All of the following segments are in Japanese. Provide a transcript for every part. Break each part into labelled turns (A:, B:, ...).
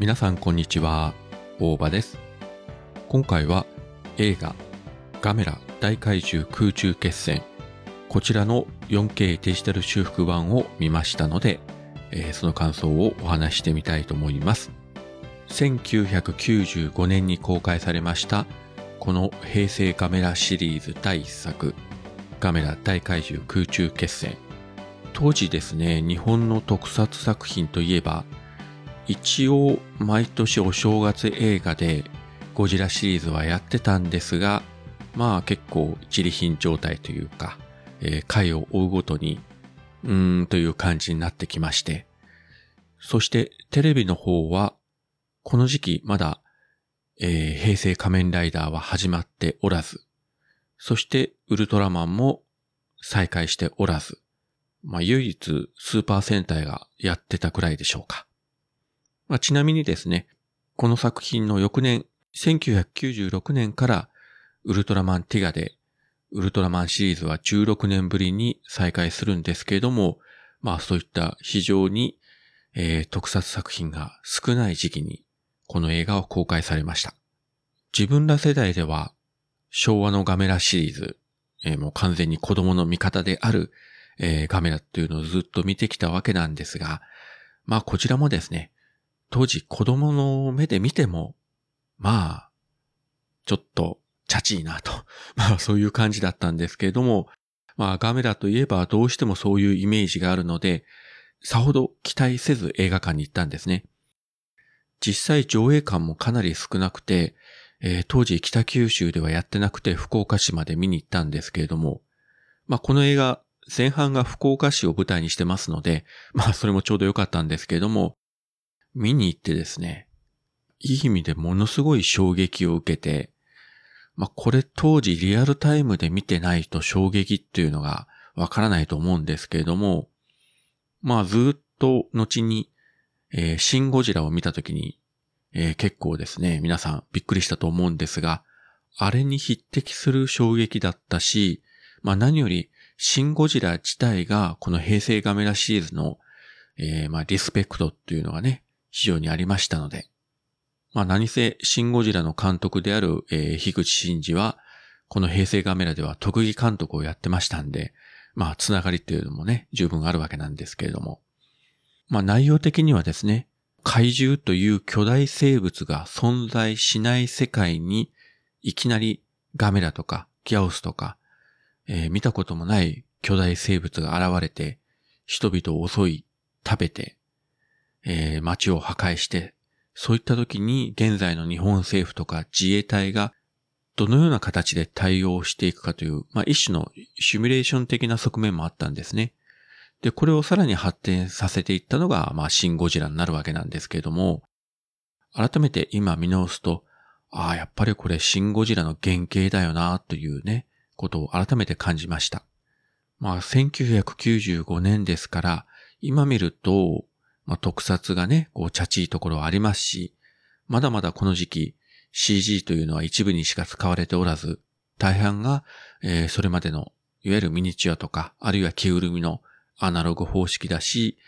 A: 皆さんこんにちは、大場です。今回は映画ガメラ大怪獣空中決戦こちらの 4K デジタル修復版を見ましたので、えーその感想をお話ししてみたいと思います。1995年に公開されましたこの平成ガメラシリーズ第1作ガメラ大怪獣空中決戦当時ですね日本の特撮作品といえば一応毎年お正月映画でゴジラシリーズはやってたんですがまあ結構一理品状態というか、えー回を追うごとにうーんという感じになってきましてそしてテレビの方はこの時期まだ、えー平成仮面ライダーは始まっておらず、そしてウルトラマンも再開しておらず、まあ唯一スーパー戦隊がやってたくらいでしょうか。まあ、ちなみにですね、この作品の翌年、1996年からウルトラマンティガで、ウルトラマンシリーズは16年ぶりに再開するんですけれども、まあそういった非常に、えー特撮作品が少ない時期にこの映画を公開されました。自分ら世代では昭和のガメラシリーズ、えーもう完全に子供の味方である、えーガメラっていうのをずっと見てきたわけなんですが、まあこちらもですね、当時子供の目で見ても、まあ、ちょっとチャチいなと、まあそういう感じだったんですけれども、まあガメラといえばどうしてもそういうイメージがあるので、さほど期待せず映画館に行ったんですね。実際上映館もかなり少なくて、えー当時北九州ではやってなくて福岡市まで見に行ったんですけれども、まあこの映画前半が福岡市を舞台にしてますので、まあそれもちょうど良かったんですけれども、見に行ってですね、いい意味でものすごい衝撃を受けて、まあこれ当時リアルタイムで見てないと衝撃っていうのがわからないと思うんですけれども、まあずっと後に、えーシン・ゴジラを見たときに、えー結構ですね、皆さんびっくりしたと思うんですが、あれに匹敵する衝撃だったし、まあ何より、シン・ゴジラ自体がこの平成ガメラシリーズの、えーまあリスペクトっていうのがね、非常にありましたので、まあ何せ、シン・ゴジラの監督である、えー樋口真嗣は、この平成ガメラでは特技監督をやってましたんで、まあ、つながりっていうのもね、十分あるわけなんですけれども。まあ、内容的にはですね、怪獣という巨大生物が存在しない世界に、いきなりガメラとかギャオスとか、えー見たこともない巨大生物が現れて、人々を襲い、食べて、えー街を破壊して、そういった時に現在の日本政府とか自衛隊がどのような形で対応していくかという、まあ、一種のシミュレーション的な側面もあったんですね。で、これをさらに発展させていったのが、まあ、シン・ゴジラになるわけなんですけれども、改めて今見直すと、ああ、やっぱりこれシン・ゴジラの原型だよな、というね、ことを改めて感じました。まあ、1995年ですから、今見ると、まあ、特撮がね、こう、チャチいところはありますし、まだまだこの時期、CG というのは一部にしか使われておらず、大半が、えーそれまでの、いわゆるミニチュアとか、あるいは着ぐるみのアナログ方式だし、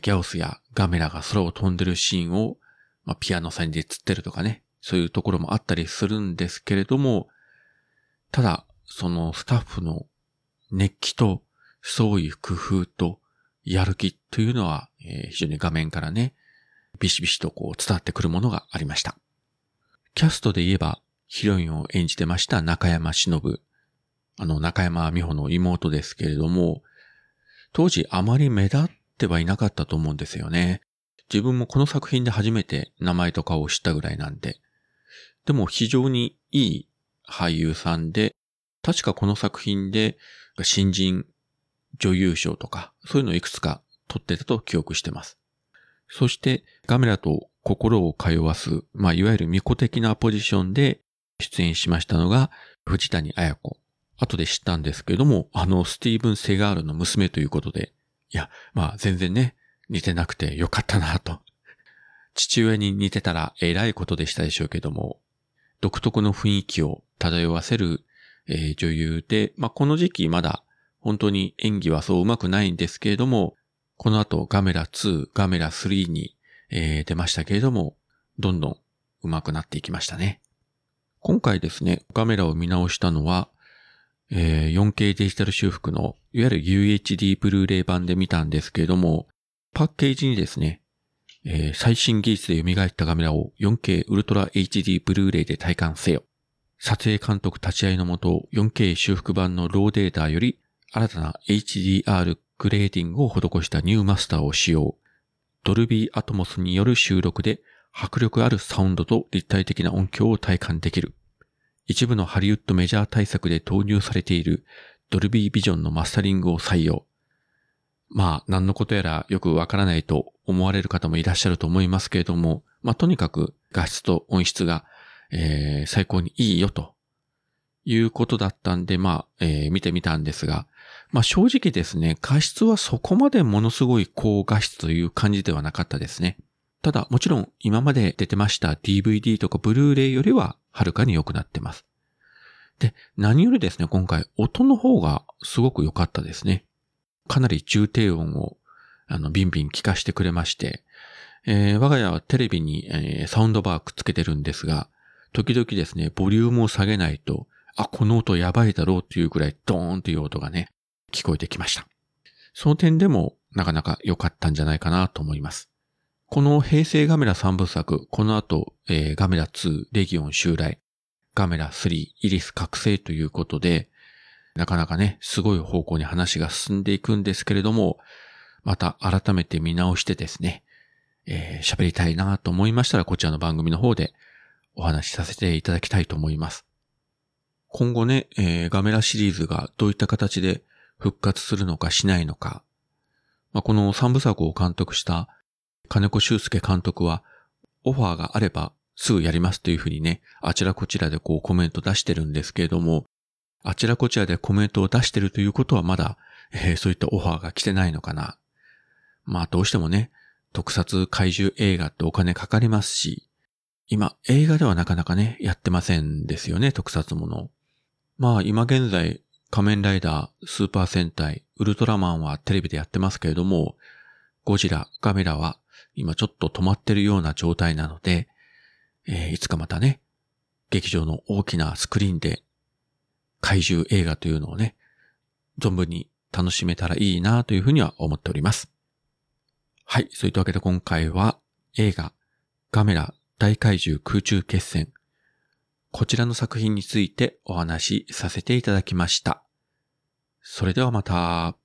A: ギャオスやガメラが空を飛んでるシーンを、まあ、ピアノ線で釣ってるとかね、そういうところもあったりするんですけれども、ただ、そのスタッフの熱気と、創意工夫と、やる気というのは、えー非常に画面からね、ビシビシとこう伝わってくるものがありました。キャストで言えば、ヒロインを演じてました中山忍。あの、中山美穂の妹ですけれども、当時あまり目立ってはいなかったと思うんですよね。自分もこの作品で初めて名前と顔を知ったぐらいなんで。でも非常にいい俳優さんで、確かこの作品で新人女優賞とか、そういうのをいくつか取ってたと記憶してます。そして、ガメラと心を通わす、まあ、いわゆる巫女的なポジションで出演しましたのが、藤谷綾子。後で知ったんですけれども、あの、スティーブン・セガールの娘ということで、いや、まあ、全然ね、似てなくてよかったなと。父親に似てたら偉いことでしたでしょうけども、独特の雰囲気を漂わせる、えー女優で、まあ、この時期まだ本当に演技はそう上手くないんですけれども、この後ガメラ2、ガメラ3に、えー出ましたけれども、どんどん上手くなっていきましたね。今回ですね、カメラを見直したのは、えー、4K デジタル修復の、いわゆる UHD ブルーレイ版で見たんですけれども、パッケージにですね、えー、最新技術で蘇ったカメラを 4K ウルトラ HD ブルーレイで体感せよ。撮影監督立ち会いのもと 4K 修復版のローデータより新たな HDR グレーディングを施したニューマスターを使用。ドルビーアトモスによる収録で迫力あるサウンドと立体的な音響を体感できる。一部のハリウッドメジャー大作で投入されているドルビービジョンのマスタリングを採用。まあ、何のことやらよくわからないと思われる方もいらっしゃると思いますけれども、まあ、とにかく画質と音質が、えー、最高にいいよということだったんで、まあ、えー、見てみたんですが、まあ正直ですね、画質はそこまでものすごい高画質という感じではなかったですね。ただ、もちろん今まで出てました DVD とかブルーレイよりははるかに良くなってます。で、何よりですね、今回音の方がすごく良かったですね。かなり重低音をあのビンビン聞かしてくれまして、えー、我が家はテレビに、えー、サウンドバーくっつけてるんですが、時々ですね、ボリュームを下げないと、あ、この音やばいだろうっていうくらいドーンという音がね、聞こえてきました。その点でもなかなか良かったんじゃないかなと思います。この平成ガメラ3部作、この後、えー、ガメラ2、レギオン襲来、ガメラ3、イリス覚醒ということで、なかなかね、すごい方向に話が進んでいくんですけれども、また改めて見直してですね、えー、喋りたいなと思いましたら、こちらの番組の方でお話しさせていただきたいと思います。今後ね、えー、ガメラシリーズがどういった形で復活するのかしないのか、まあ、この三部作を監督した金子修介監督は、オファーがあればすぐやりますというふうにね、あちらこちらでこうコメント出してるんですけれども、あちらこちらでコメントを出してるということはまだ、えー、そういったオファーが来てないのかな。まあどうしてもね、特撮怪獣映画ってお金かかりますし、今映画ではなかなかね、やってませんですよね、特撮もの。まあ今現在、仮面ライダー、スーパー戦隊、ウルトラマンはテレビでやってますけれども、ゴジラ、ガメラは今ちょっと止まってるような状態なので、えー、いつかまたね、劇場の大きなスクリーンで怪獣映画というのをね、存分に楽しめたらいいなというふうには思っております。はい。そういったわけで今回は映画ガメラ大怪獣空中決戦こちらの作品についてお話しさせていただきました。それではまた。